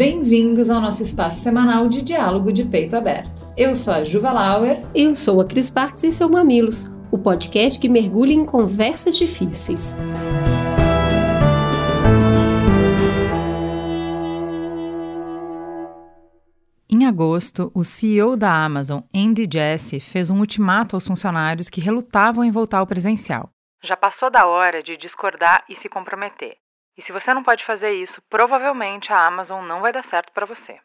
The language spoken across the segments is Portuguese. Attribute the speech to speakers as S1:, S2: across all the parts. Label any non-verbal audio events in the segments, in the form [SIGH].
S1: bem-vindos ao nosso espaço semanal de diálogo de peito aberto. Eu sou a Juva Lauer.
S2: Eu sou a Cris Bartz e seu Mamilos, o podcast que mergulha em conversas difíceis.
S3: Em agosto, o CEO da Amazon, Andy Jassy, fez um ultimato aos funcionários que relutavam em voltar ao presencial. Já passou da hora de discordar e se comprometer. E se você não pode fazer isso, provavelmente a Amazon não vai dar certo para você.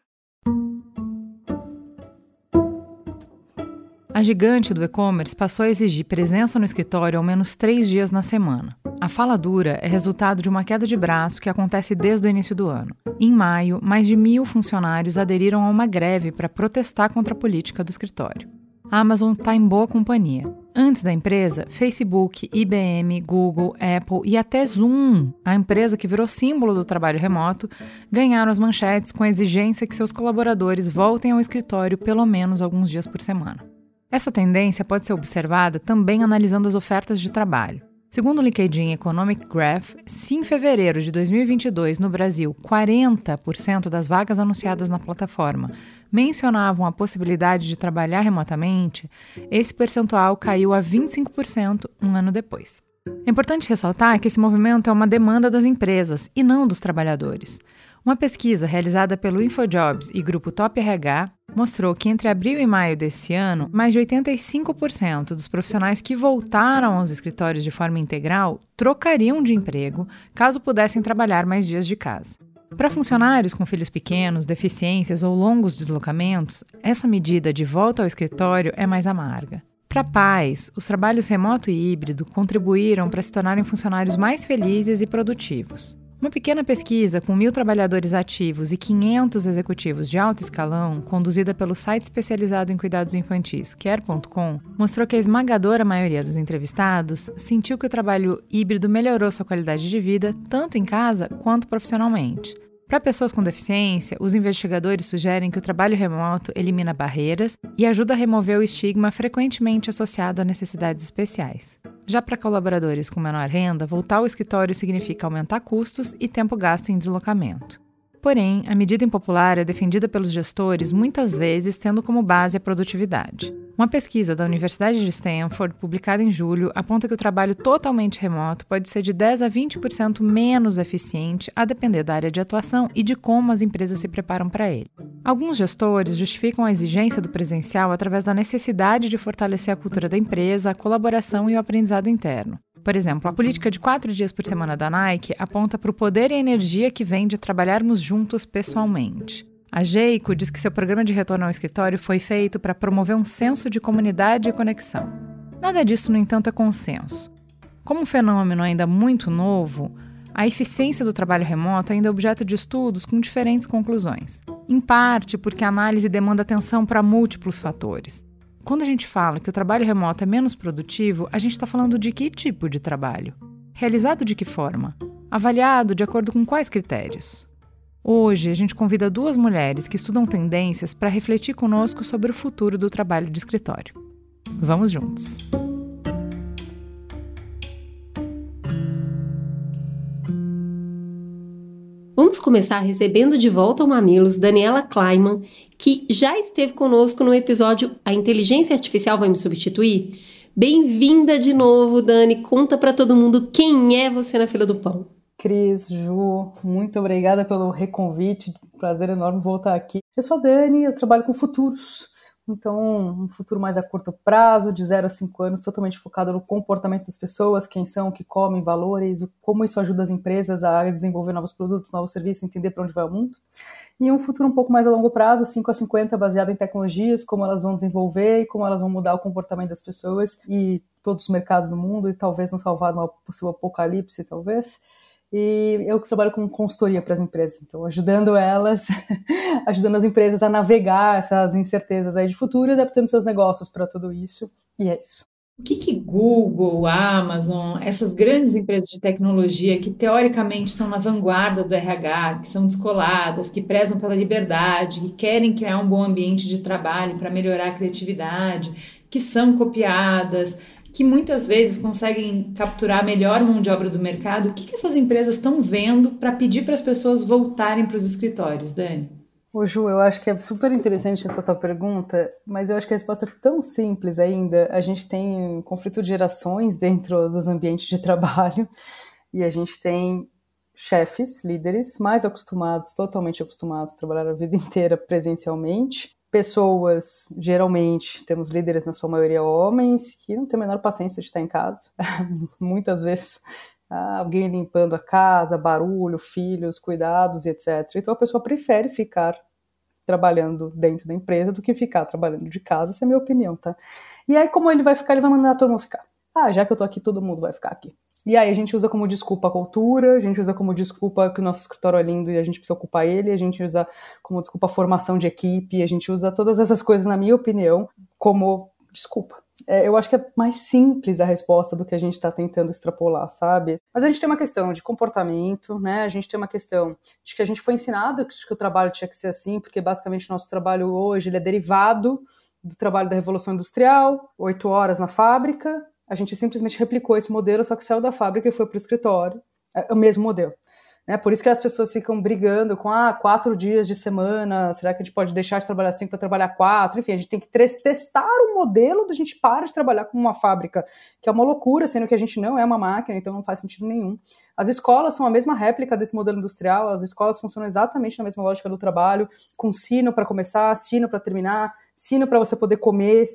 S3: A gigante do e-commerce passou a exigir presença no escritório ao menos três dias na semana. A fala dura é resultado de uma queda de braço que acontece desde o início do ano. Em maio, mais de mil funcionários aderiram a uma greve para protestar contra a política do escritório. A Amazon está em boa companhia. Antes da empresa, Facebook, IBM, Google, Apple e até Zoom, a empresa que virou símbolo do trabalho remoto, ganharam as manchetes com a exigência que seus colaboradores voltem ao escritório pelo menos alguns dias por semana. Essa tendência pode ser observada também analisando as ofertas de trabalho. Segundo o LinkedIn Economic Graph, se em fevereiro de 2022 no Brasil 40% das vagas anunciadas na plataforma mencionavam a possibilidade de trabalhar remotamente, esse percentual caiu a 25% um ano depois. É importante ressaltar que esse movimento é uma demanda das empresas e não dos trabalhadores. Uma pesquisa realizada pelo InfoJobs e grupo Top RH mostrou que entre abril e maio desse ano, mais de 85% dos profissionais que voltaram aos escritórios de forma integral trocariam de emprego caso pudessem trabalhar mais dias de casa. Para funcionários com filhos pequenos, deficiências ou longos deslocamentos, essa medida de volta ao escritório é mais amarga. Para pais, os trabalhos remoto e híbrido contribuíram para se tornarem funcionários mais felizes e produtivos. Uma pequena pesquisa com mil trabalhadores ativos e 500 executivos de alto escalão, conduzida pelo site especializado em cuidados infantis Care.com, mostrou que a esmagadora maioria dos entrevistados sentiu que o trabalho híbrido melhorou sua qualidade de vida, tanto em casa quanto profissionalmente. Para pessoas com deficiência, os investigadores sugerem que o trabalho remoto elimina barreiras e ajuda a remover o estigma frequentemente associado a necessidades especiais. Já para colaboradores com menor renda, voltar ao escritório significa aumentar custos e tempo gasto em deslocamento. Porém, a medida impopular é defendida pelos gestores muitas vezes tendo como base a produtividade. Uma pesquisa da Universidade de Stanford, publicada em julho, aponta que o trabalho totalmente remoto pode ser de 10 a 20% menos eficiente, a depender da área de atuação e de como as empresas se preparam para ele. Alguns gestores justificam a exigência do presencial através da necessidade de fortalecer a cultura da empresa, a colaboração e o aprendizado interno. Por exemplo, a política de quatro dias por semana da Nike aponta para o poder e a energia que vem de trabalharmos juntos pessoalmente. A Jeico diz que seu programa de retorno ao escritório foi feito para promover um senso de comunidade e conexão. Nada disso, no entanto, é consenso. Como um fenômeno ainda muito novo, a eficiência do trabalho remoto é ainda é objeto de estudos com diferentes conclusões. Em parte porque a análise demanda atenção para múltiplos fatores. Quando a gente fala que o trabalho remoto é menos produtivo, a gente está falando de que tipo de trabalho? Realizado de que forma? Avaliado de acordo com quais critérios? Hoje, a gente convida duas mulheres que estudam tendências para refletir conosco sobre o futuro do trabalho de escritório. Vamos juntos!
S2: Vamos começar recebendo de volta ao Mamilos Daniela Kleiman, que já esteve conosco no episódio A Inteligência Artificial Vai Me Substituir? Bem-vinda de novo, Dani. Conta para todo mundo quem é você na fila do pão.
S4: Cris, Ju, muito obrigada pelo reconvite. Prazer enorme voltar aqui. Eu sou a Dani, eu trabalho com futuros. Então, um futuro mais a curto prazo, de 0 a 5 anos, totalmente focado no comportamento das pessoas, quem são, o que comem, valores, como isso ajuda as empresas a desenvolver novos produtos, novos serviços, entender para onde vai o mundo. E um futuro um pouco mais a longo prazo, 5 a 50, baseado em tecnologias, como elas vão desenvolver e como elas vão mudar o comportamento das pessoas e todos os mercados do mundo e talvez nos salvar de uma possível apocalipse, talvez. E eu trabalho com consultoria para as empresas, então ajudando elas, [LAUGHS] ajudando as empresas a navegar essas incertezas aí de futuro e adaptando seus negócios para tudo isso. E é isso.
S1: O que, que Google, Amazon, essas grandes empresas de tecnologia que teoricamente estão na vanguarda do RH, que são descoladas, que prezam pela liberdade, que querem criar um bom ambiente de trabalho para melhorar a criatividade, que são copiadas, que muitas vezes conseguem capturar a melhor mão de obra do mercado, o que, que essas empresas estão vendo para pedir para as pessoas voltarem para os escritórios, Dani?
S4: Ô Ju, eu acho que é super interessante essa tua pergunta, mas eu acho que a resposta é tão simples ainda. A gente tem um conflito de gerações dentro dos ambientes de trabalho e a gente tem chefes, líderes, mais acostumados, totalmente acostumados a trabalhar a vida inteira presencialmente. Pessoas, geralmente, temos líderes na sua maioria homens, que não têm a menor paciência de estar em casa. [LAUGHS] Muitas vezes ah, alguém limpando a casa, barulho, filhos, cuidados etc. Então a pessoa prefere ficar trabalhando dentro da empresa do que ficar trabalhando de casa, essa é a minha opinião, tá? E aí, como ele vai ficar, ele vai mandar todo mundo ficar. Ah, já que eu tô aqui, todo mundo vai ficar aqui. E aí a gente usa como desculpa a cultura, a gente usa como desculpa que o nosso escritório é lindo e a gente precisa ocupar ele, a gente usa como desculpa a formação de equipe, a gente usa todas essas coisas, na minha opinião, como desculpa é, eu acho que é mais simples a resposta do que a gente está tentando extrapolar, sabe? Mas a gente tem uma questão de comportamento, né? A gente tem uma questão de que a gente foi ensinado que o trabalho tinha que ser assim, porque basicamente o nosso trabalho hoje ele é derivado do trabalho da Revolução Industrial, oito horas na fábrica. A gente simplesmente replicou esse modelo, só que saiu da fábrica e foi para o escritório. É o mesmo modelo. Né? Por isso que as pessoas ficam brigando com ah, quatro dias de semana, será que a gente pode deixar de trabalhar cinco para trabalhar quatro? Enfim, a gente tem que testar o modelo da gente para de trabalhar como uma fábrica, que é uma loucura, sendo que a gente não é uma máquina, então não faz sentido nenhum. As escolas são a mesma réplica desse modelo industrial, as escolas funcionam exatamente na mesma lógica do trabalho, com sino para começar, sino para terminar, sino para você poder comer,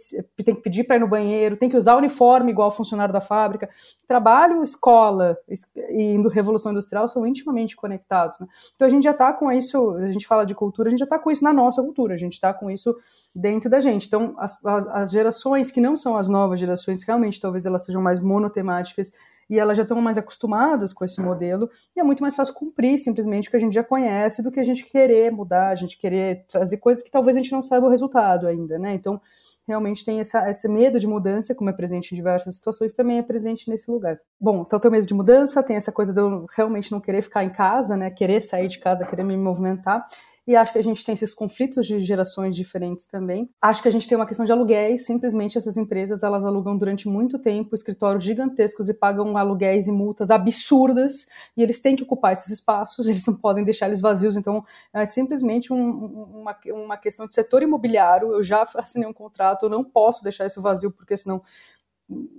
S4: tem que pedir para ir no banheiro, tem que usar uniforme igual funcionário da fábrica. Trabalho, escola e Revolução Industrial são intimamente conectados. Né? Então a gente já está com isso, a gente fala de cultura, a gente já está com isso na nossa cultura, a gente está com isso dentro da gente. Então as, as, as gerações que não são as novas gerações, realmente talvez elas sejam mais monotemáticas e elas já estão mais acostumadas com esse modelo, e é muito mais fácil cumprir simplesmente o que a gente já conhece do que a gente querer mudar, a gente querer trazer coisas que talvez a gente não saiba o resultado ainda, né? Então, realmente tem essa, esse medo de mudança, como é presente em diversas situações, também é presente nesse lugar. Bom, então tem medo de mudança, tem essa coisa de eu realmente não querer ficar em casa, né? Querer sair de casa, querer me movimentar e acho que a gente tem esses conflitos de gerações diferentes também. Acho que a gente tem uma questão de aluguéis, simplesmente essas empresas elas alugam durante muito tempo escritórios gigantescos e pagam aluguéis e multas absurdas e eles têm que ocupar esses espaços, [LAUGHS] eles não podem deixar eles vazios, então é simplesmente um, uma, uma questão de setor imobiliário, eu já [LAUGHS] assinei um contrato, eu não posso deixar isso vazio porque senão,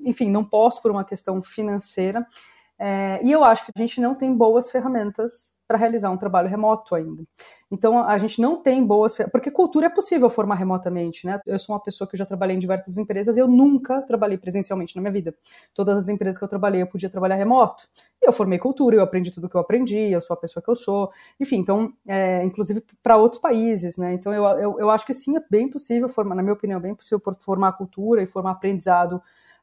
S4: enfim, não posso por uma questão financeira. É, e eu acho que a gente não tem boas ferramentas para realizar um trabalho remoto ainda. Então a gente não tem boas, porque cultura é possível formar remotamente, né? Eu sou uma pessoa que já trabalhei em diversas empresas e eu nunca trabalhei presencialmente na minha vida. Todas as empresas que eu trabalhei eu podia trabalhar remoto. E eu formei cultura, eu aprendi tudo que eu aprendi, eu sou a pessoa que eu sou. Enfim, então, é, inclusive para outros países, né? Então eu, eu, eu acho que sim, é bem possível formar, na minha opinião, é bem possível formar cultura e formar aprendizado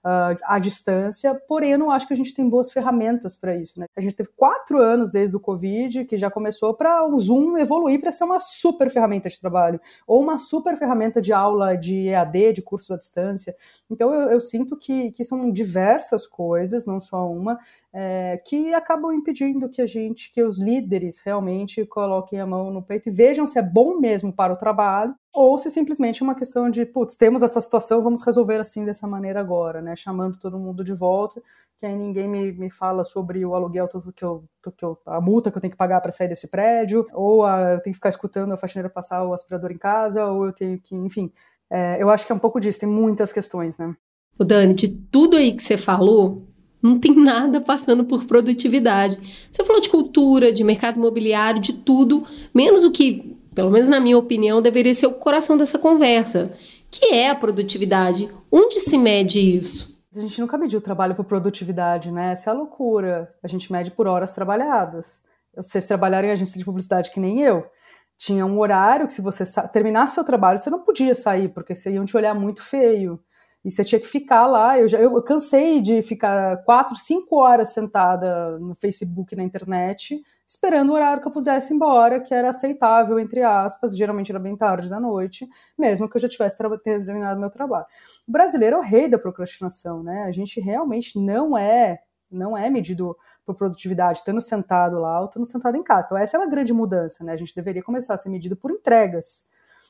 S4: uh, à distância, porém eu não acho que a gente tem boas ferramentas para isso. Né? A gente teve quatro anos desde o Covid, que já começou para o Zoom evoluir para ser uma super ferramenta de trabalho, ou uma super ferramenta de aula de EAD, de curso à distância. Então eu, eu sinto que, que são diversas coisas, não só uma, é, que acabam impedindo que a gente, que os líderes realmente coloquem a mão no peito e vejam se é bom mesmo para o trabalho ou se simplesmente é uma questão de, putz, temos essa situação, vamos resolver assim dessa maneira agora, né? Chamando todo mundo de volta, que aí ninguém me, me fala sobre o aluguel tudo que eu, que eu, a multa que eu tenho que pagar para sair desse prédio, ou a, eu tenho que ficar escutando a faxineira passar o aspirador em casa, ou eu tenho que, enfim, é, eu acho que é um pouco disso, tem muitas questões, né?
S2: O Dani, de tudo aí que você falou, não tem [LAUGHS] nada passando por produtividade. Você falou de cultura, de mercado imobiliário, de tudo, menos o que, pelo menos na minha opinião, deveria ser o coração dessa conversa, que é a produtividade. Onde se mede isso?
S4: A gente nunca mediu trabalho por produtividade, né? Essa é a loucura. A gente mede por horas trabalhadas. Vocês trabalharem em agência de publicidade que nem eu. Tinha um horário que se você terminasse seu trabalho, você não podia sair, porque você iam te olhar muito feio. E você tinha que ficar lá. Eu, já, eu cansei de ficar quatro, cinco horas sentada no Facebook, na internet, esperando o horário que eu pudesse ir embora, que era aceitável, entre aspas, geralmente era bem tarde da noite, mesmo que eu já tivesse terminado meu trabalho. O brasileiro é o rei da procrastinação, né? A gente realmente não é, não é medido por produtividade, estando sentado lá ou estando sentado em casa. Então essa é uma grande mudança, né? A gente deveria começar a ser medido por entregas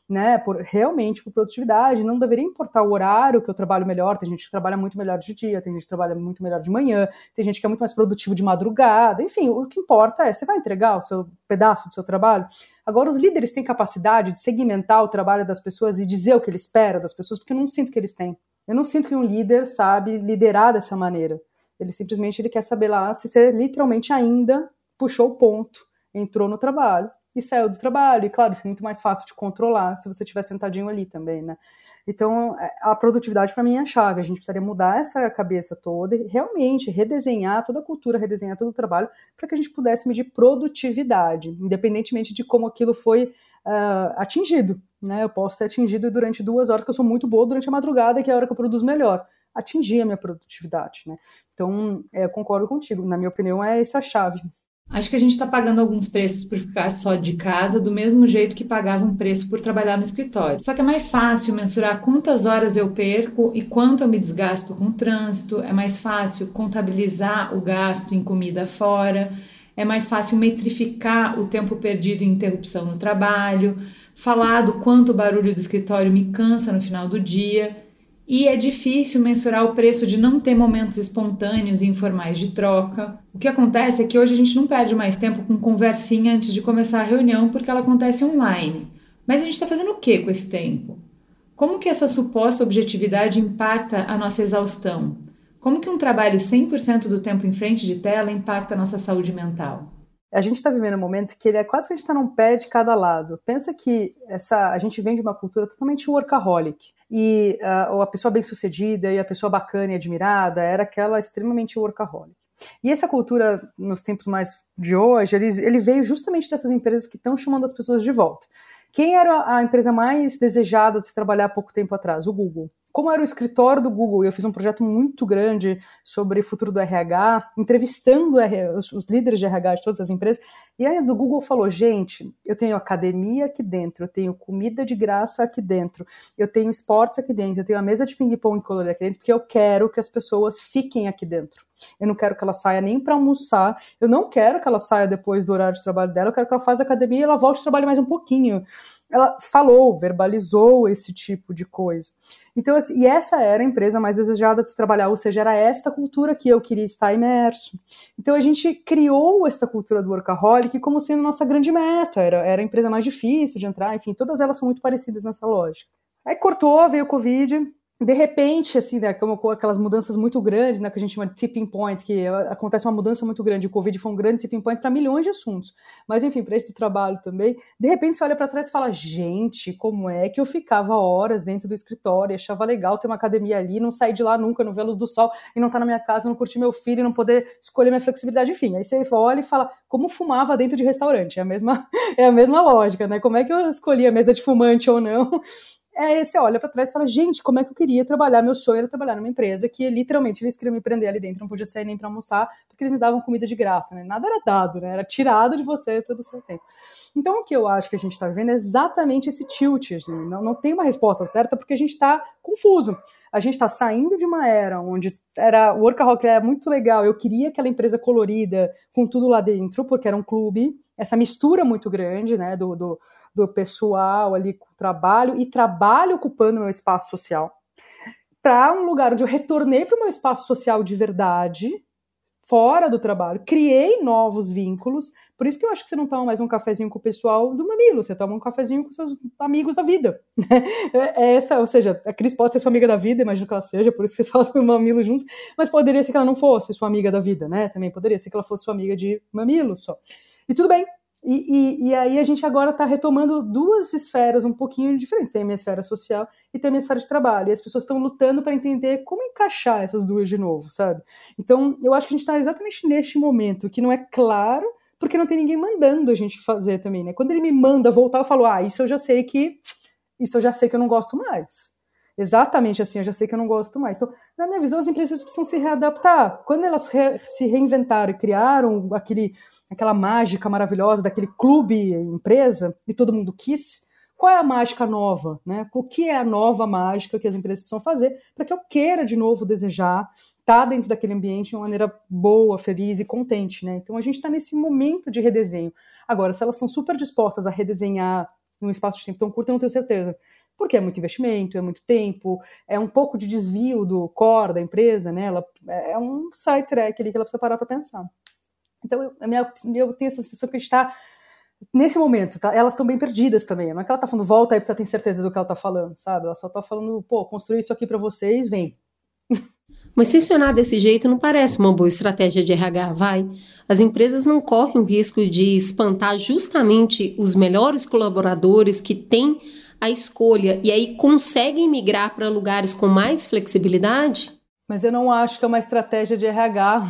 S4: né, por realmente por produtividade, não deveria importar o horário que eu trabalho melhor, tem gente que trabalha muito melhor de dia, tem gente que trabalha muito melhor de manhã, tem gente que é muito mais produtivo de madrugada, enfim, o que importa é, você vai entregar o seu pedaço do seu trabalho? Agora, os líderes têm capacidade de segmentar o trabalho das pessoas e dizer o que ele espera das pessoas, porque eu não sinto que eles têm. Eu não sinto que um líder sabe liderar dessa maneira. Ele simplesmente ele quer saber lá se você literalmente ainda puxou o ponto, entrou no trabalho e saiu do trabalho. E claro, isso é muito mais fácil de controlar se você estiver sentadinho ali também, né? Então, é, a produtividade para mim é a chave. A gente precisaria mudar essa cabeça toda e realmente redesenhar toda a cultura, redesenhar todo o trabalho para que a gente pudesse medir produtividade, independentemente de como aquilo foi uh, atingido. Né? Eu posso ser atingido durante duas horas, que eu sou muito boa durante a madrugada, que é a hora que eu produzo melhor. Atingir a minha produtividade. Né? Então, é, eu concordo contigo. Na minha opinião, é essa a chave.
S1: Acho que a gente está pagando alguns preços por ficar só de casa, do mesmo jeito que pagava um preço por trabalhar no escritório. Só que é mais fácil mensurar quantas horas eu perco e quanto eu me desgasto com o trânsito, é mais fácil contabilizar o gasto em comida fora, é mais fácil metrificar o tempo perdido em interrupção no trabalho, falar do quanto o barulho do escritório me cansa no final do dia. E é difícil mensurar o preço de não ter momentos espontâneos e informais de troca. O que acontece é que hoje a gente não perde mais tempo com conversinha antes de começar a reunião porque ela acontece online. Mas a gente está fazendo o que com esse tempo? Como que essa suposta objetividade impacta a nossa exaustão? Como que um trabalho 100% do tempo em frente de tela impacta a nossa saúde mental?
S4: A gente está vivendo um momento que ele é quase que a gente está num pé de cada lado. Pensa que essa, a gente vem de uma cultura totalmente workaholic. E uh, a pessoa bem-sucedida e a pessoa bacana e admirada era aquela extremamente workaholic. E essa cultura, nos tempos mais de hoje, ele, ele veio justamente dessas empresas que estão chamando as pessoas de volta. Quem era a empresa mais desejada de se trabalhar há pouco tempo atrás? O Google como era o escritório do Google, eu fiz um projeto muito grande sobre o futuro do RH, entrevistando os, líderes de RH de todas as empresas, e aí do Google falou, gente, eu tenho academia aqui dentro, eu tenho comida de graça aqui dentro, eu tenho esportes aqui dentro, eu tenho a mesa de ping-pong colorida aqui dentro, porque eu quero que as pessoas fiquem aqui dentro. Eu não quero que ela saia nem para almoçar, eu não quero que ela saia depois do horário de trabalho dela, eu quero que ela faça academia e ela volte a trabalhar mais um pouquinho ela falou, verbalizou esse tipo de coisa. Então, assim, e essa era a empresa mais desejada de se trabalhar, ou seja, era esta cultura que eu queria estar imerso. Então, a gente criou esta cultura do workaholic como sendo nossa grande meta, era, era a empresa mais difícil de entrar, enfim, todas elas são muito parecidas nessa lógica. Aí cortou, veio o Covid, de repente, assim, né, como com aquelas mudanças muito grandes, né, que a gente chama de tipping point, que acontece uma mudança muito grande, o Covid foi um grande tipping point para milhões de assuntos. Mas, enfim, para esse trabalho também, de repente você olha para trás e fala, gente, como é que eu ficava horas dentro do escritório, achava legal ter uma academia ali, não sair de lá nunca, não ver a luz do sol, e não estar tá na minha casa, não curtir meu filho, não poder escolher minha flexibilidade, enfim. Aí você olha e fala, como fumava dentro de restaurante, é a mesma, [LAUGHS] é a mesma lógica, né, como é que eu escolhi a mesa de fumante ou não, é, você olha para trás e fala, gente, como é que eu queria trabalhar? Meu sonho era trabalhar numa empresa que literalmente eles queriam me prender ali dentro, não podia sair nem para almoçar, porque eles me davam comida de graça, né? Nada era dado, né? Era tirado de você todo o seu tempo. Então, o que eu acho que a gente está vivendo é exatamente esse tilt. Assim, não, não tem uma resposta certa, porque a gente está confuso. A gente está saindo de uma era onde era o workaholic era muito legal. Eu queria aquela empresa colorida com tudo lá dentro, porque era um clube. Essa mistura muito grande, né? do, do do pessoal ali com trabalho e trabalho ocupando meu espaço social para um lugar onde eu retornei para o meu espaço social de verdade, fora do trabalho, criei novos vínculos. Por isso que eu acho que você não toma mais um cafezinho com o pessoal do Mamilo, você toma um cafezinho com seus amigos da vida. É, é essa, ou seja, a Cris pode ser sua amiga da vida, imagino que ela seja, por isso que vocês [LAUGHS] fazem o Mamilo juntos, mas poderia ser que ela não fosse sua amiga da vida, né? Também poderia ser que ela fosse sua amiga de Mamilo só. E tudo bem, e, e, e, aí a gente agora está retomando duas esferas um pouquinho diferentes. Tem a minha esfera social e tem a minha esfera de trabalho. E as pessoas estão lutando para entender como encaixar essas duas de novo, sabe? Então, eu acho que a gente está exatamente neste momento, que não é claro, porque não tem ninguém mandando a gente fazer também, né? Quando ele me manda voltar, eu falo, ah, isso eu já sei que... Isso eu já sei que eu não gosto mais. Exatamente assim, eu já sei que eu não gosto mais. Então, na minha visão, as empresas precisam se readaptar. Quando elas re se reinventaram e criaram aquele, aquela mágica maravilhosa daquele clube empresa, e todo mundo quis, qual é a mágica nova? Né? O que é a nova mágica que as empresas precisam fazer para que eu queira de novo desejar estar tá dentro daquele ambiente de uma maneira boa, feliz e contente? Né? Então a gente está nesse momento de redesenho. Agora, se elas estão super dispostas a redesenhar em um espaço de tempo tão curto, eu não tenho certeza. Porque é muito investimento, é muito tempo, é um pouco de desvio do core da empresa, né? Ela, é um side track ali que ela precisa parar para pensar. Então, eu, minha, eu tenho essa sensação que a gente está nesse momento, tá? Elas estão bem perdidas também. Não é que ela tá falando, volta aí porque ela tem certeza do que ela tá falando, sabe? Ela só tá falando, pô, construir isso aqui para vocês, vem. [LAUGHS]
S2: Mas funcionar desse jeito não parece uma boa estratégia de RH, vai? As empresas não correm o risco de espantar justamente os melhores colaboradores que têm a escolha e aí conseguem migrar para lugares com mais flexibilidade?
S4: Mas eu não acho que é uma estratégia de RH.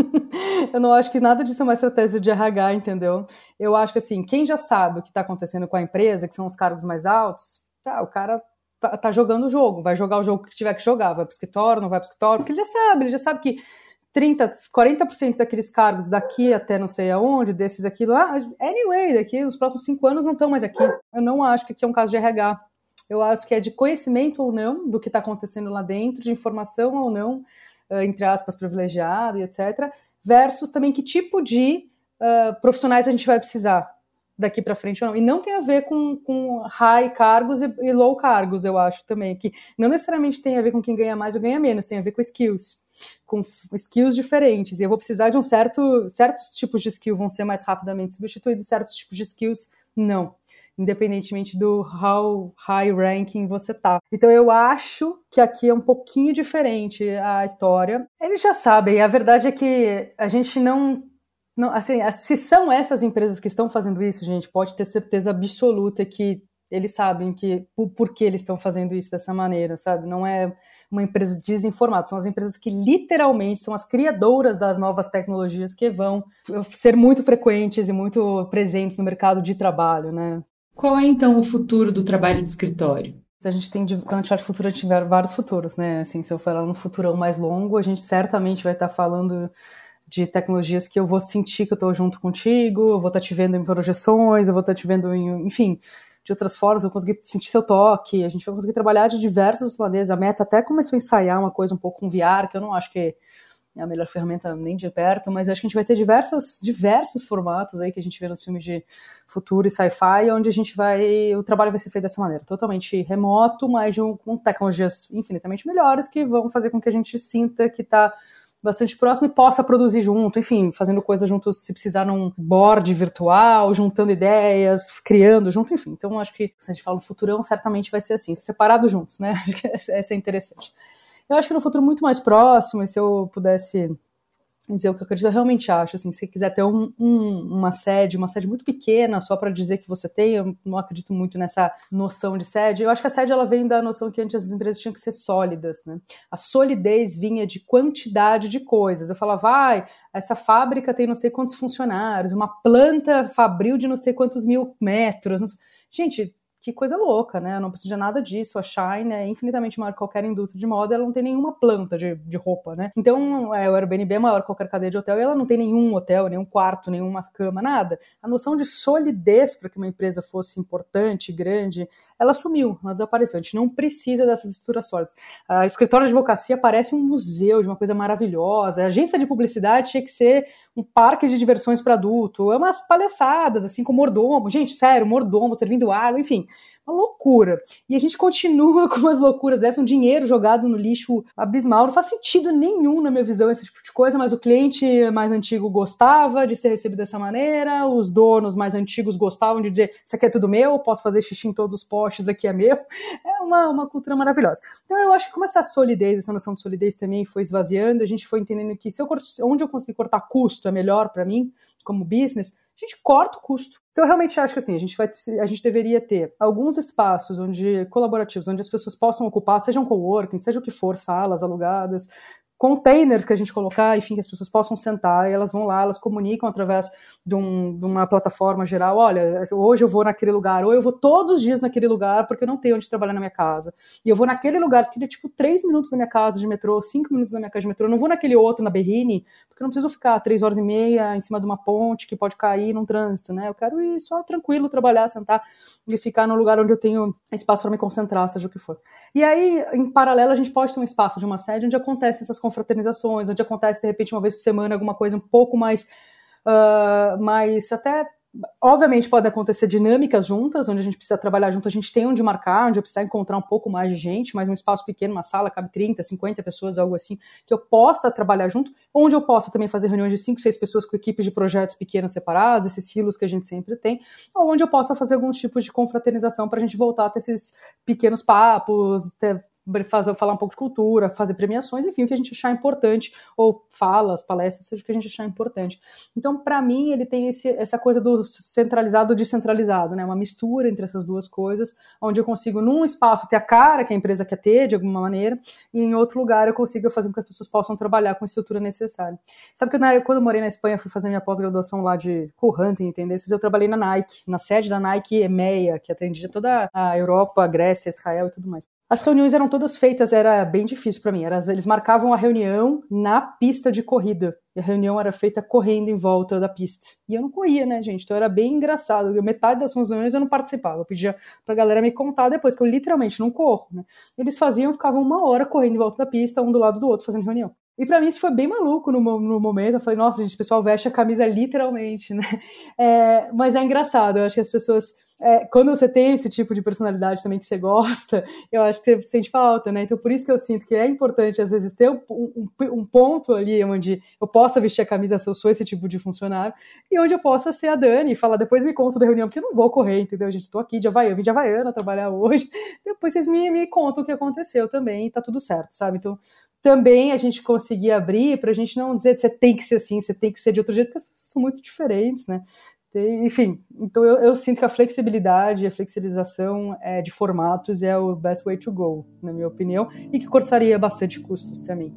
S4: [LAUGHS] eu não acho que nada disso é uma estratégia de RH, entendeu? Eu acho que assim, quem já sabe o que está acontecendo com a empresa, que são os cargos mais altos, tá, o cara tá, tá, jogando o jogo, vai jogar o jogo que tiver que jogar, vai para o escritório, não vai para o escritório, porque ele já sabe, ele já sabe que 30, 40% daqueles cargos daqui até não sei aonde, desses aqui lá, anyway, daqui os próximos cinco anos não estão mais aqui. Eu não acho que aqui é um caso de RH. Eu acho que é de conhecimento ou não do que está acontecendo lá dentro, de informação ou não, uh, entre aspas, privilegiado e etc. Versus também que tipo de uh, profissionais a gente vai precisar daqui para frente ou não. E não tem a ver com, com high cargos e, e, low cargos, eu acho também, que não necessariamente tem a ver com quem ganha mais ou ganha menos, tem a ver com skills, com skills diferentes. E eu vou precisar de um certo, certos tipos de skill vão ser mais rapidamente substituídos, certos tipos de skills não independentemente do how high ranking você tá. Então eu acho que aqui é um pouquinho diferente a história. Eles já sabem, a verdade é que a gente não não, assim, se são essas empresas que estão fazendo isso, gente, pode ter certeza absoluta que eles sabem que por, por que eles estão fazendo isso dessa maneira, sabe? Não é uma empresa desinformada, são as empresas que literalmente são as criadoras das novas tecnologias que vão ser muito frequentes e muito presentes no mercado de trabalho, né?
S1: Qual é então o futuro do trabalho de escritório?
S4: A gente tem, quando a gente fala de futuro, a gente tiver vários futuros, né? Assim, se eu falar no futurão mais longo, a gente certamente vai estar falando de tecnologias que eu vou sentir que eu estou junto contigo, eu vou estar te vendo em projeções, eu vou estar te vendo em, enfim, de outras formas, eu vou conseguir sentir seu toque, a gente vai conseguir trabalhar de diversas maneiras. A Meta até começou a ensaiar uma coisa um pouco com VR, que eu não acho que é a melhor ferramenta nem de perto, mas acho que a gente vai ter diversas, diversos formatos aí que a gente vê nos filmes de futuro e sci-fi, onde a gente vai, o trabalho vai ser feito dessa maneira, totalmente remoto, mas um, com tecnologias infinitamente melhores que vão fazer com que a gente sinta que está bastante próximo e possa produzir junto, enfim, fazendo coisas juntos se precisar num board virtual, juntando ideias, criando junto, enfim. Então acho que se a gente fala no futurão, certamente vai ser assim, separados juntos, né? [LAUGHS] Acho que essa é interessante. Eu acho que no futuro muito mais próximo, e se eu pudesse dizer o que eu acredito, eu realmente acho, assim, se quiser ter um, um, uma sede, uma sede muito pequena, só para dizer que você tem, eu não acredito muito nessa noção de sede. Eu acho que a sede ela vem da noção que antes as empresas tinham que ser sólidas, né? A solidez vinha de quantidade de coisas. Eu falava, vai, essa fábrica tem não sei quantos funcionários, uma planta fabril de não sei quantos mil metros. Gente, que coisa louca, né? Eu não preciso de nada disso. A Shine é infinitamente maior que qualquer indústria de moda, ela não tem nenhuma planta de, de roupa, né? Então, é, o Airbnb é maior que qualquer cadeia de hotel e ela não tem nenhum hotel, nenhum quarto, nenhuma cama, nada. A noção de solidez para que uma empresa fosse importante, grande, ela sumiu, ela desapareceu. A gente não precisa dessas estruturas sólidas. A escritório de advocacia parece um museu de uma coisa maravilhosa. A agência de publicidade tinha que ser um parque de diversões para adulto. É umas palhaçadas, assim, com mordomo. Gente, sério, mordomo servindo água, enfim uma loucura. E a gente continua [LAUGHS] com umas loucuras dessas, um dinheiro jogado no lixo abismal. Não faz sentido nenhum, na minha visão, esse tipo de coisa, mas o cliente mais antigo gostava de ser recebido dessa maneira, os donos mais antigos gostavam de dizer: Isso aqui é tudo meu, posso fazer xixi em todos os postes, aqui é meu. [LAUGHS] É uma, uma cultura maravilhosa. Então eu acho que como essa solidez, essa noção de solidez também foi esvaziando, a gente foi entendendo que se eu, onde eu conseguir cortar custo é melhor para mim, como business, a gente corta o custo. Então, eu realmente acho que assim, a gente, vai, a gente deveria ter alguns espaços onde colaborativos, onde as pessoas possam ocupar, sejam coworking, seja o que for, salas alugadas, containers que a gente colocar, enfim, que as pessoas possam sentar e elas vão lá, elas comunicam através de, um, de, uma plataforma geral, olha, hoje eu vou naquele lugar, ou eu vou todos os dias naquele lugar porque eu não tenho onde trabalhar na minha casa. E eu vou naquele lugar que é tipo três minutos da minha casa de metrô, cinco minutos da minha casa de metrô, eu não vou naquele outro, na Berrine, porque eu não preciso ficar três horas e meia em cima de uma ponte que pode cair num trânsito, né? Eu quero ir só tranquilo, trabalhar, sentar e ficar no lugar onde eu tenho espaço para me concentrar, seja o que for. E aí, em paralelo, a gente pode ter um espaço de uma sede onde acontecem essas confraternizações, onde acontece, de repente, uma vez por semana, alguma coisa um pouco mais, uh, mais até Obviamente pode acontecer dinâmicas juntas, onde a gente precisa trabalhar junto, a gente tem onde marcar, onde eu preciso encontrar um pouco mais de gente, mas um espaço pequeno, uma sala, cabe 30, 50 pessoas, algo assim, que eu possa trabalhar junto, onde eu possa também fazer reuniões de 5, 6 pessoas com equipes de projetos pequenas separadas, esses silos que a gente sempre tem, ou onde eu possa fazer alguns tipos de confraternização para a gente voltar a ter esses pequenos papos, ter fazer, falar um pouco de cultura, fazer premiações, enfim, o que a gente achar importante, ou falas, palestras, seja o que a gente achar importante. Então, para mim, ele tem esse, essa coisa do centralizado descentralizado, né? Uma mistura entre essas duas coisas, onde eu consigo, num espaço, ter a cara que a empresa quer ter, de alguma maneira, e em outro lugar eu consigo fazer com que as pessoas possam trabalhar com a estrutura necessária. Sabe que quando eu morei na Espanha, fui fazer minha pós-graduação lá de cool hunting e tendências, eu trabalhei na Nike, na sede da Nike EMEA, que atendia toda a Europa, a Grécia, Israel e tudo mais. As reuniões eram todas feitas, era bem difícil para mim. Era, eles marcavam a reunião na pista de corrida. E a reunião era feita correndo em volta da pista. E eu não corria, né, gente? Então era bem engraçado. metade das reuniões eu não participava. Eu pedia pra galera me contar depois, que eu literalmente não corro, né? Eles faziam, ficavam uma hora correndo em volta da pista, um do lado do outro, fazendo reunião. E para mim isso foi bem maluco no, no, momento. Eu falei, nossa, gente, o pessoal veste a camisa literalmente, [LAUGHS] né? É, mas é engraçado, eu acho que as pessoas é, quando você tem esse tipo de personalidade também que você gosta, [LAUGHS] eu acho que você sente falta, né? Então, por isso que eu sinto que é importante, às vezes, ter um, um, um ponto ali onde eu possa vestir a camisa se eu sou esse tipo de funcionário, e onde eu possa ser a Dani e falar, depois me conta da reunião, porque eu não vou correr, entendeu? Gente, tô aqui de Havaiana, eu vim de Havaiana trabalhar hoje, [LAUGHS] depois vocês me, me contam o que aconteceu também, e tá tudo certo, sabe? Então, também a gente conseguir abrir para a gente não dizer que você tem que ser assim, você tem que ser de outro jeito, porque as pessoas são muito diferentes, né? Enfim, então eu, eu, sinto que a flexibilidade, a flexibilização é, de formatos é o best way to go, na minha opinião, e que cortaria bastante custos também.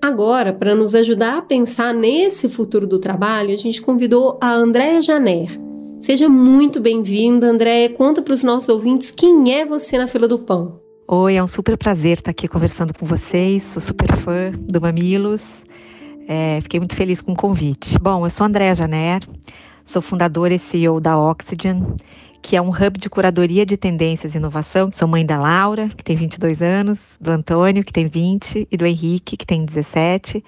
S2: Agora, para nos ajudar a pensar nesse futuro do trabalho, a gente convidou a Andréa Janer. Seja muito bem-vinda, Andréa. Conta para os nossos ouvintes quem é você na fila do pão.
S5: Oi, é um super prazer estar aqui conversando com vocês. Sou super fã do Mamilos. É, fiquei muito feliz com o convite. Bom, eu sou Andréa Janer, sou fundadora e CEO da Oxygen, que é um hub de curadoria de tendências e inovação. Sou mãe da Laura, que tem 22 anos, do Antônio, que tem 20, e do Henrique, que tem 17.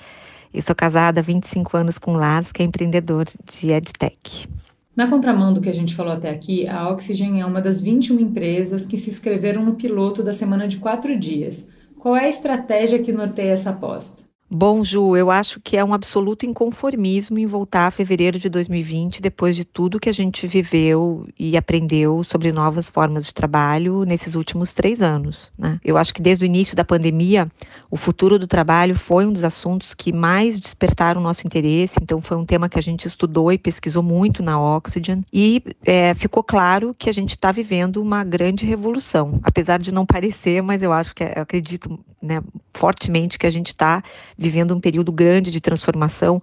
S5: E sou casada há 25 anos com o Lars, que é empreendedor de EdTech.
S1: Na contramão do que a gente falou até aqui, a Oxygen é uma das 21 empresas que se inscreveram no piloto da semana de quatro dias. Qual é a estratégia que norteia essa aposta?
S5: Bom, Ju, eu acho que é um absoluto inconformismo em voltar a fevereiro de 2020, depois de tudo que a gente viveu e aprendeu sobre novas formas de trabalho nesses últimos três anos. Né? Eu acho que desde o início da pandemia, o futuro do trabalho foi um dos assuntos que mais despertaram o nosso interesse, então foi um tema que a gente estudou e pesquisou muito na Oxygen, e é, ficou claro que a gente está vivendo uma grande revolução, apesar de não parecer, mas eu acho que, eu acredito né, fortemente que a gente está vivendo um período grande de transformação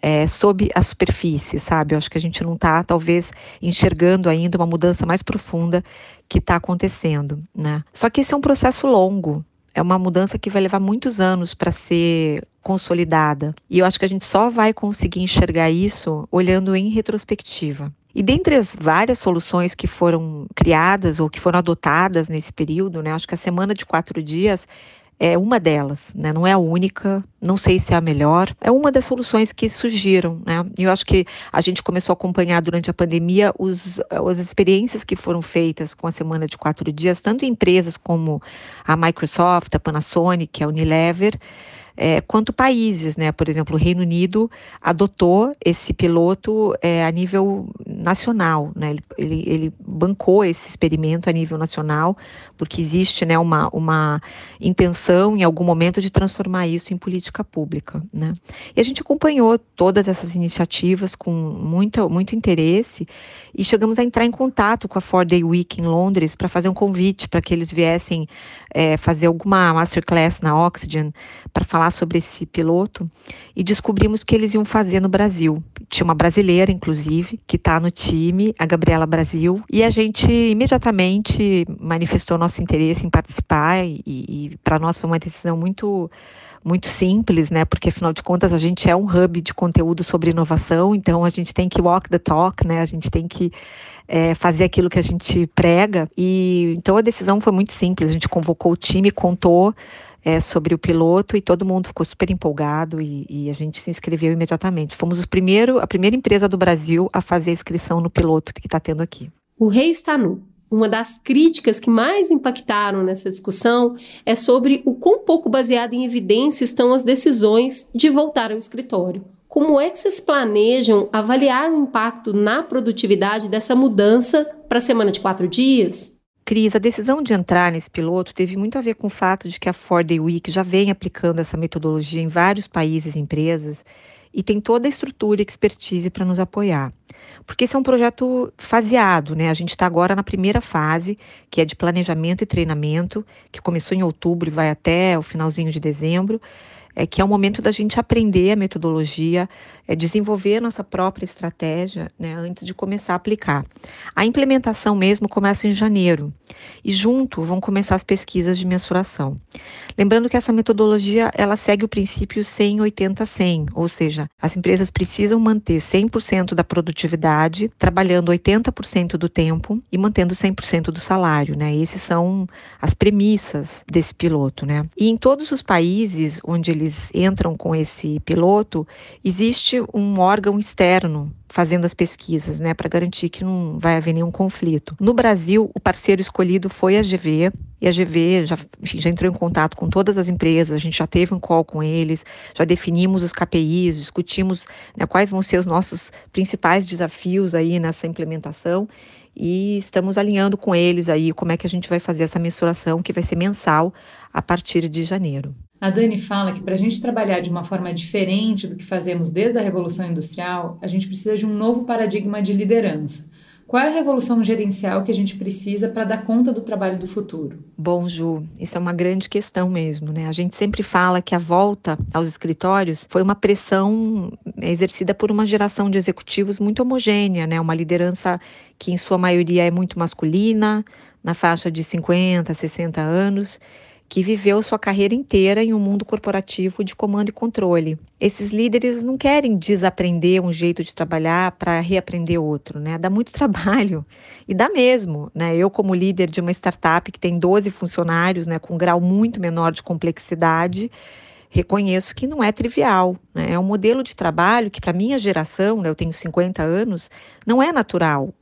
S5: é, sob a superfície, sabe? Eu acho que a gente não está, talvez, enxergando ainda uma mudança mais profunda que está acontecendo, né? Só que esse é um processo longo, é uma mudança que vai levar muitos anos para ser consolidada. E eu acho que a gente só vai conseguir enxergar isso olhando em retrospectiva. E dentre as várias soluções que foram criadas ou que foram adotadas nesse período, né, acho que a semana de quatro dias é uma delas, né? não é a única, não sei se é a melhor, é uma das soluções que surgiram. Né? E eu acho que a gente começou a acompanhar durante a pandemia os, as experiências que foram feitas com a semana de quatro dias, tanto em empresas como a Microsoft, a Panasonic, a Unilever, é, quanto países, né? Por exemplo, o Reino Unido adotou esse piloto é, a nível nacional, né? Ele, ele, ele, bancou esse experimento a nível nacional, porque existe, né, uma, uma intenção em algum momento de transformar isso em política pública, né? E a gente acompanhou todas essas iniciativas com muito, muito interesse e chegamos a entrar em contato com a Four Day Week em Londres para fazer um convite para que eles viessem é, fazer alguma masterclass na Oxygen para falar sobre esse piloto e descobrimos que eles iam fazer no Brasil. Tinha uma brasileira, inclusive, que está no time, a Gabriela Brasil, e a gente imediatamente manifestou nosso interesse em participar e, e para nós foi uma decisão muito muito simples, né? Porque afinal de contas a gente é um hub de conteúdo sobre inovação, então a gente tem que walk the talk, né? A gente tem que é, fazer aquilo que a gente prega. E então a decisão foi muito simples. A gente convocou o time, contou é, sobre o piloto e todo mundo ficou super empolgado e, e, a gente se inscreveu imediatamente. Fomos o primeiro, a primeira empresa do Brasil a fazer a inscrição no piloto que está tendo aqui.
S2: O rei está nu. Uma das críticas que mais impactaram nessa discussão é sobre o quão pouco baseado em evidência estão as decisões de voltar ao escritório. Como é que vocês planejam avaliar o impacto na produtividade dessa mudança para a semana de quatro dias?
S5: Cris, a decisão de entrar nesse piloto teve muito a ver com o fato de que a Ford Week já vem aplicando essa metodologia em vários países e empresas e tem toda a estrutura e expertise para nos apoiar. Porque esse é um projeto faseado, né? A gente está agora na primeira fase, que é de planejamento e treinamento, que começou em outubro e vai até o finalzinho de dezembro é que é o momento da gente aprender a metodologia, é desenvolver a nossa própria estratégia né, antes de começar a aplicar. A implementação mesmo começa em janeiro e junto vão começar as pesquisas de mensuração. Lembrando que essa metodologia ela segue o princípio 100 80 100, ou seja, as empresas precisam manter 100% da produtividade, trabalhando 80% do tempo e mantendo 100% do salário, né? Esses são as premissas desse piloto, né? E em todos os países onde eles eles entram com esse piloto, existe um órgão externo fazendo as pesquisas, né, para garantir que não vai haver nenhum conflito. No Brasil, o parceiro escolhido foi a GV, e a GV já, enfim, já entrou em contato com todas as empresas, a gente já teve um call com eles, já definimos os KPIs, discutimos né, quais vão ser os nossos principais desafios aí nessa implementação e estamos alinhando com eles aí como é que a gente vai fazer essa mensuração que vai ser mensal a partir de janeiro.
S1: A Dani fala que para a gente trabalhar de uma forma diferente do que fazemos desde a Revolução Industrial, a gente precisa de um novo paradigma de liderança. Qual é a revolução gerencial que a gente precisa para dar conta do trabalho do futuro?
S5: Bom, Ju, isso é uma grande questão mesmo, né? A gente sempre fala que a volta aos escritórios foi uma pressão exercida por uma geração de executivos muito homogênea, né? Uma liderança que em sua maioria é muito masculina, na faixa de 50, 60 anos, que viveu sua carreira inteira em um mundo corporativo de comando e controle. Esses líderes não querem desaprender um jeito de trabalhar para reaprender outro, né? Dá muito [LAUGHS] trabalho. E dá mesmo, né? Eu como líder de uma startup que tem 12 funcionários, né, com um grau muito menor de complexidade, reconheço que não é trivial. Né? É um modelo de trabalho que, para minha geração, né, eu tenho 50 anos, não é natural.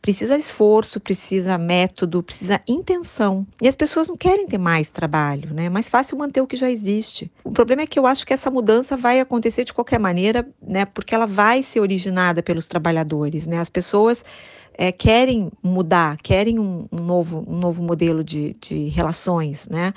S5: Precisa esforço, precisa método, precisa intenção. E as pessoas não querem ter mais trabalho, né? É mais fácil manter o que já existe. O problema é que eu acho que essa mudança vai acontecer de qualquer maneira, né? Porque ela vai ser originada pelos trabalhadores, né? As pessoas é, querem mudar, querem um, um, novo, um novo modelo de, de relações, né?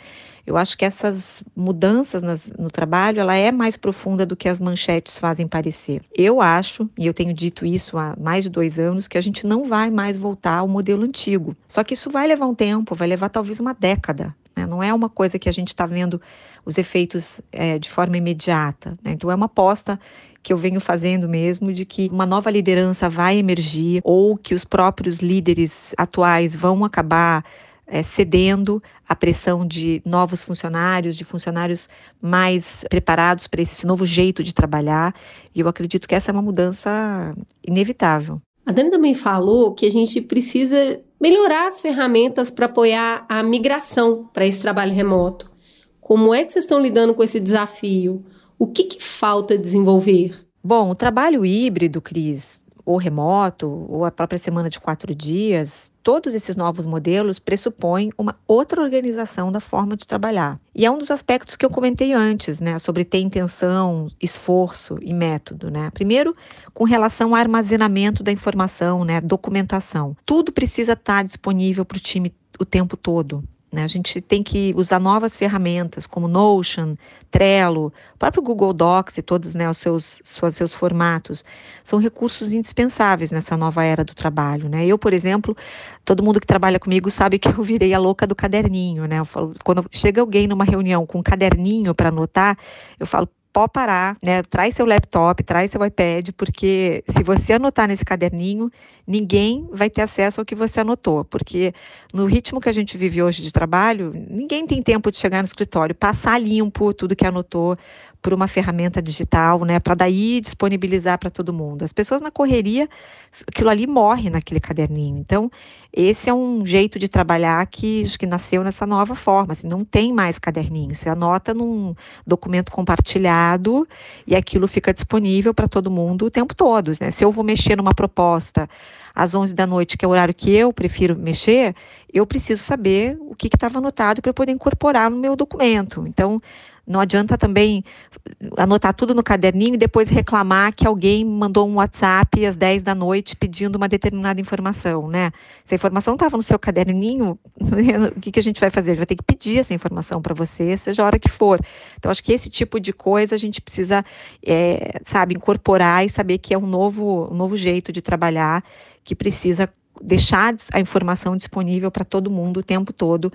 S5: Eu acho que essas mudanças nas, no trabalho, ela é mais profunda do que as manchetes fazem parecer. Eu acho, e eu tenho dito isso há mais de dois anos, que a gente não vai mais voltar ao modelo antigo. Só que isso vai levar um tempo, vai levar talvez uma década. Né? Não é uma coisa que a gente está vendo os efeitos é, de forma imediata. Né? Então é uma aposta que eu venho fazendo mesmo de que uma nova liderança vai emergir ou que os próprios líderes atuais vão acabar é, cedendo à pressão de novos funcionários, de funcionários mais preparados para esse novo jeito de trabalhar. E eu acredito que essa é uma mudança inevitável.
S2: A Dani também falou que a gente precisa melhorar as ferramentas para apoiar a migração para esse trabalho remoto. Como é que vocês estão lidando com esse desafio? O que, que falta desenvolver?
S5: Bom, o trabalho híbrido, Cris, ou remoto, ou a própria semana de quatro dias, todos esses novos modelos pressupõem uma outra organização da forma de trabalhar. E é um dos aspectos que eu comentei antes, né, sobre ter intenção, esforço e método, né? Primeiro, com relação ao armazenamento da informação, né, documentação. Tudo precisa estar disponível para o time o tempo todo. Né? A gente tem que usar novas ferramentas como Notion, Trello, próprio Google Docs e todos né, os seus, seus, seus formatos. São recursos indispensáveis nessa nova era do trabalho. Né? Eu, por exemplo, todo mundo que trabalha comigo sabe que eu virei a louca do caderninho. Né? Falo, quando chega alguém numa reunião com um caderninho para anotar, eu falo, pode parar, né? Traz seu laptop, traz seu iPad, porque se você anotar nesse caderninho, ninguém vai ter acesso ao que você anotou, porque no ritmo que a gente vive hoje de trabalho, ninguém tem tempo de chegar no escritório, passar limpo tudo que anotou por uma ferramenta digital, né, para daí disponibilizar para todo mundo. As pessoas na correria, aquilo ali morre naquele caderninho. Então, esse é um jeito de trabalhar que acho que nasceu nessa nova forma, assim, não tem mais caderninho, você anota num documento compartilhado e aquilo fica disponível para todo mundo o tempo todo, né? Se eu vou mexer numa proposta às 11 da noite, que é o horário que eu prefiro mexer, eu preciso saber o que estava anotado para poder incorporar no meu documento. Então, não adianta também anotar tudo no caderninho e depois reclamar que alguém mandou um WhatsApp às 10 da noite pedindo uma determinada informação, né? Se a informação estava no seu caderninho, [LAUGHS] o que, que a gente vai fazer? A gente vai ter que pedir essa informação para você, seja a hora que for. Então, acho que esse tipo de coisa a gente precisa, é, sabe, incorporar e saber que é um novo, um novo jeito de trabalhar que precisa deixar a informação disponível para todo mundo o tempo todo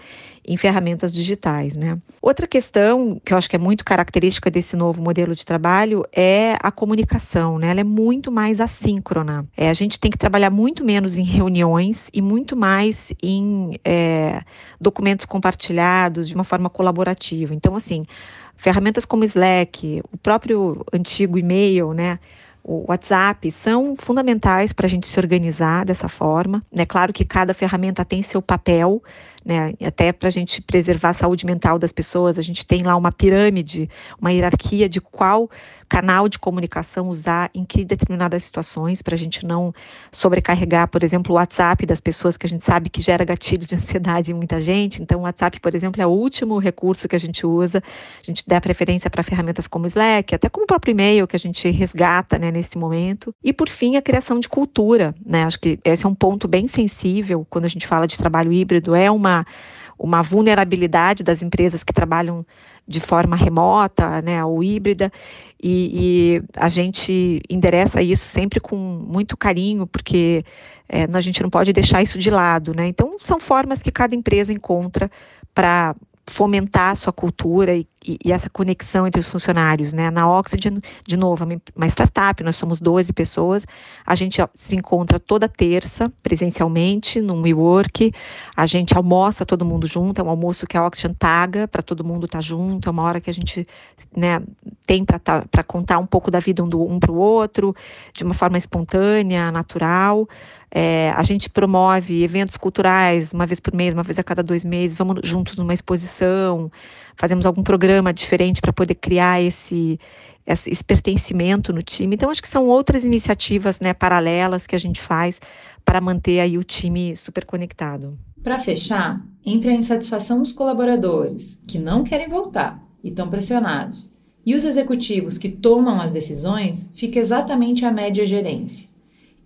S5: em ferramentas digitais, né? Outra questão que eu acho que é muito característica desse novo modelo de trabalho é a comunicação, né? Ela é muito mais assíncrona. É, a gente tem que trabalhar muito menos em reuniões e muito mais em é, documentos compartilhados de uma forma colaborativa. Então, assim, ferramentas como Slack, o próprio antigo e-mail, né? O WhatsApp são fundamentais para a gente se organizar dessa forma. É claro que cada ferramenta tem seu papel, né? Até para a gente preservar a saúde mental das pessoas, a gente tem lá uma pirâmide, uma hierarquia de qual canal de comunicação usar em que determinadas situações, para a gente não sobrecarregar, por exemplo, o WhatsApp das pessoas que a gente sabe que gera gatilho de [LAUGHS] ansiedade em muita gente. Então, o WhatsApp, por exemplo, é o último recurso que a gente usa. A gente dá preferência para ferramentas como Slack, até como o próprio e-mail que a gente resgata né, nesse momento. E, por fim, a criação de cultura. Né? Acho que esse é um ponto bem sensível quando a gente fala de trabalho híbrido, é uma uma vulnerabilidade das empresas que trabalham de forma remota, né, ou híbrida, e, e a gente endereça isso sempre com muito carinho, porque é, a gente não pode deixar isso de lado, né? Então, são formas que cada empresa encontra para fomentar a sua cultura e, e, e, essa conexão entre os funcionários, né? Na Oxygen, de novo, uma startup, nós somos 12 pessoas, a gente se encontra toda terça, presencialmente, num WeWork, a gente almoça todo mundo junto, é um almoço que a Oxygen paga para todo mundo estar tá junto, é uma hora que a gente né, tem para tá, contar um pouco da vida um, do, um para o outro, de uma forma espontânea, natural, é, a gente promove eventos culturais uma vez por mês, uma vez a cada dois meses, vamos juntos numa exposição, fazemos algum programa diferente para poder criar esse, esse pertencimento no time. Então, acho que são outras iniciativas né, paralelas que a gente faz para manter aí o time super conectado.
S1: Para fechar, entre a insatisfação dos colaboradores, que não querem voltar e estão pressionados, e os executivos que tomam as decisões, fica exatamente a média gerência.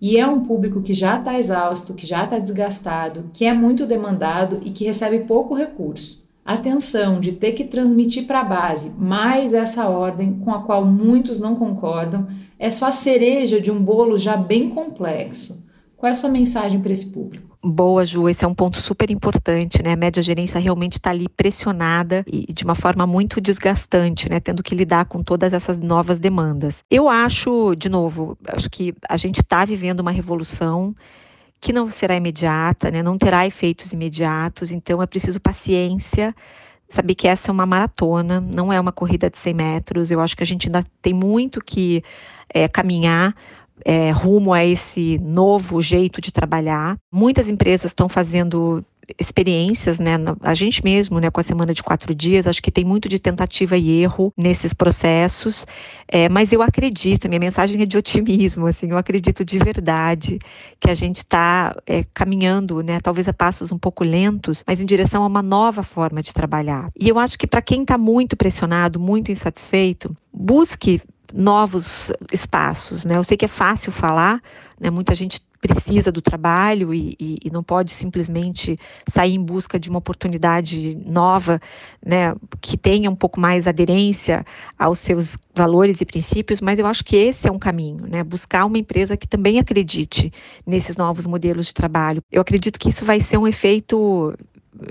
S1: E é um público que já está exausto, que já está desgastado, que é muito demandado e que recebe pouco recurso. A tensão de ter que transmitir para a base mais essa ordem com a qual muitos não concordam é só a cereja de um bolo já bem complexo. Qual é a sua mensagem para esse público?
S5: Boa, Ju, esse é um ponto super importante, né? A média gerência realmente está ali pressionada e de uma forma muito desgastante, né? Tendo que lidar com todas essas novas demandas. Eu acho, de novo, acho que a gente está vivendo uma revolução que não será imediata, né? Não terá efeitos imediatos, então é preciso paciência saber que essa é uma maratona, não é uma corrida de 100 metros. Eu acho que a gente ainda tem muito que é, caminhar é, rumo a esse novo jeito de trabalhar. Muitas empresas estão fazendo experiências, né? A gente mesmo, né, com a semana de quatro dias, acho que tem muito de tentativa e erro nesses processos, é, mas eu acredito, minha mensagem é de otimismo, assim, eu acredito de verdade que a gente está é, caminhando, né, talvez a passos um pouco lentos, mas em direção a uma nova forma de trabalhar. E eu acho que para quem está muito pressionado, muito insatisfeito, busque novos espaços, né? Eu sei que é fácil falar, né? Muita gente precisa do trabalho e, e, e, não pode simplesmente sair em busca de uma oportunidade nova, né, que tenha um pouco mais aderência aos seus valores e princípios, mas eu acho que esse é um caminho, né, buscar uma empresa que também acredite nesses novos modelos de trabalho. Eu acredito que isso vai ser um efeito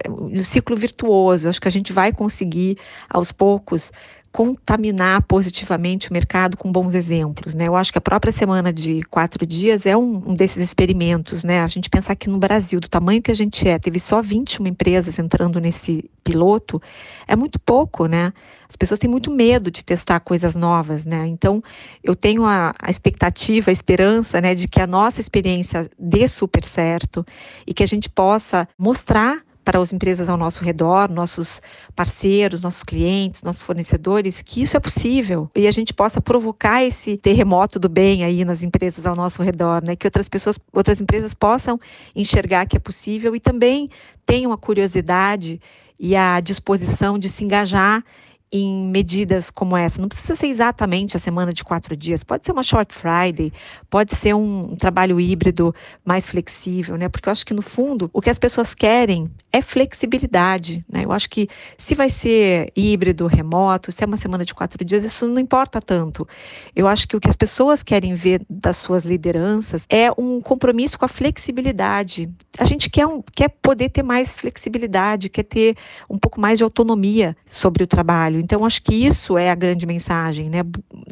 S5: um ciclo virtuoso. Acho que a gente vai conseguir aos poucos contaminar positivamente o mercado com bons exemplos, né? Eu acho que a própria semana de quatro dias é um, um, desses experimentos, né? A gente pensar que no Brasil, do tamanho que a gente é, teve só 21 empresas entrando nesse piloto, é muito pouco, né? As pessoas têm muito medo de testar coisas novas, né? Então, eu tenho a, a expectativa, a esperança, né, de que a nossa experiência dê super certo e que a gente possa mostrar para as empresas ao nosso redor, nossos parceiros, nossos clientes, nossos fornecedores, que isso é possível e a gente possa provocar esse terremoto do bem aí nas empresas ao nosso redor, né? Que outras pessoas, outras empresas possam enxergar que é possível e também tenham a curiosidade e a disposição de se engajar em medidas como essa. Não precisa ser exatamente a semana de quatro dias, pode ser uma short Friday, pode ser um, um, trabalho híbrido mais flexível, né? Porque eu acho que no fundo o que as pessoas querem é flexibilidade, né? Eu acho que se vai ser híbrido, remoto, se é uma semana de quatro dias, isso não importa tanto. Eu acho que o que as pessoas querem ver das suas lideranças é um compromisso com a flexibilidade. A gente quer, um, quer poder ter mais flexibilidade, quer ter um pouco mais de autonomia sobre o trabalho. Então, acho que isso é a grande mensagem, né?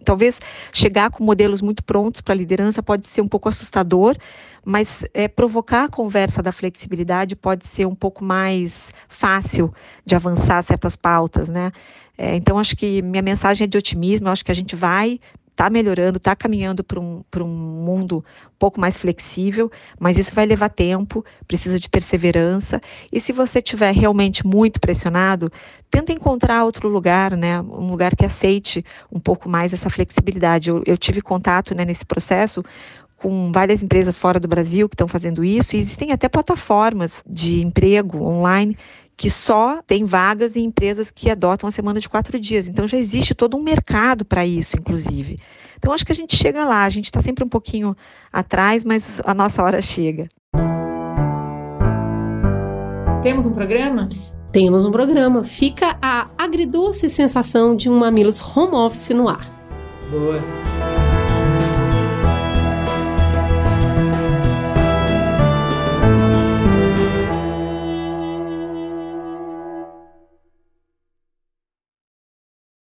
S5: Talvez chegar com modelos muito prontos para a liderança pode ser um pouco assustador, mas é, provocar a conversa da flexibilidade pode ser um pouco mais fácil de avançar certas pautas, né? É, então, acho que minha mensagem é de otimismo, acho que a gente vai está melhorando, está caminhando para um, um mundo um pouco mais flexível, mas isso vai levar tempo, precisa de perseverança. E se você estiver realmente muito pressionado, tenta encontrar outro lugar, né? Um lugar que aceite um pouco mais essa flexibilidade. Eu, eu tive contato né, nesse processo com várias empresas fora do Brasil que estão fazendo isso, e existem até plataformas de emprego online que só tem vagas em empresas que adotam a semana de quatro dias. Então já existe todo um mercado para isso, inclusive. Então acho que a gente chega lá, a gente está sempre um pouquinho atrás, mas a nossa hora chega.
S1: Temos um programa?
S2: Temos um programa. Fica a agridoce sensação de um Mamilos home office no ar.
S1: Boa.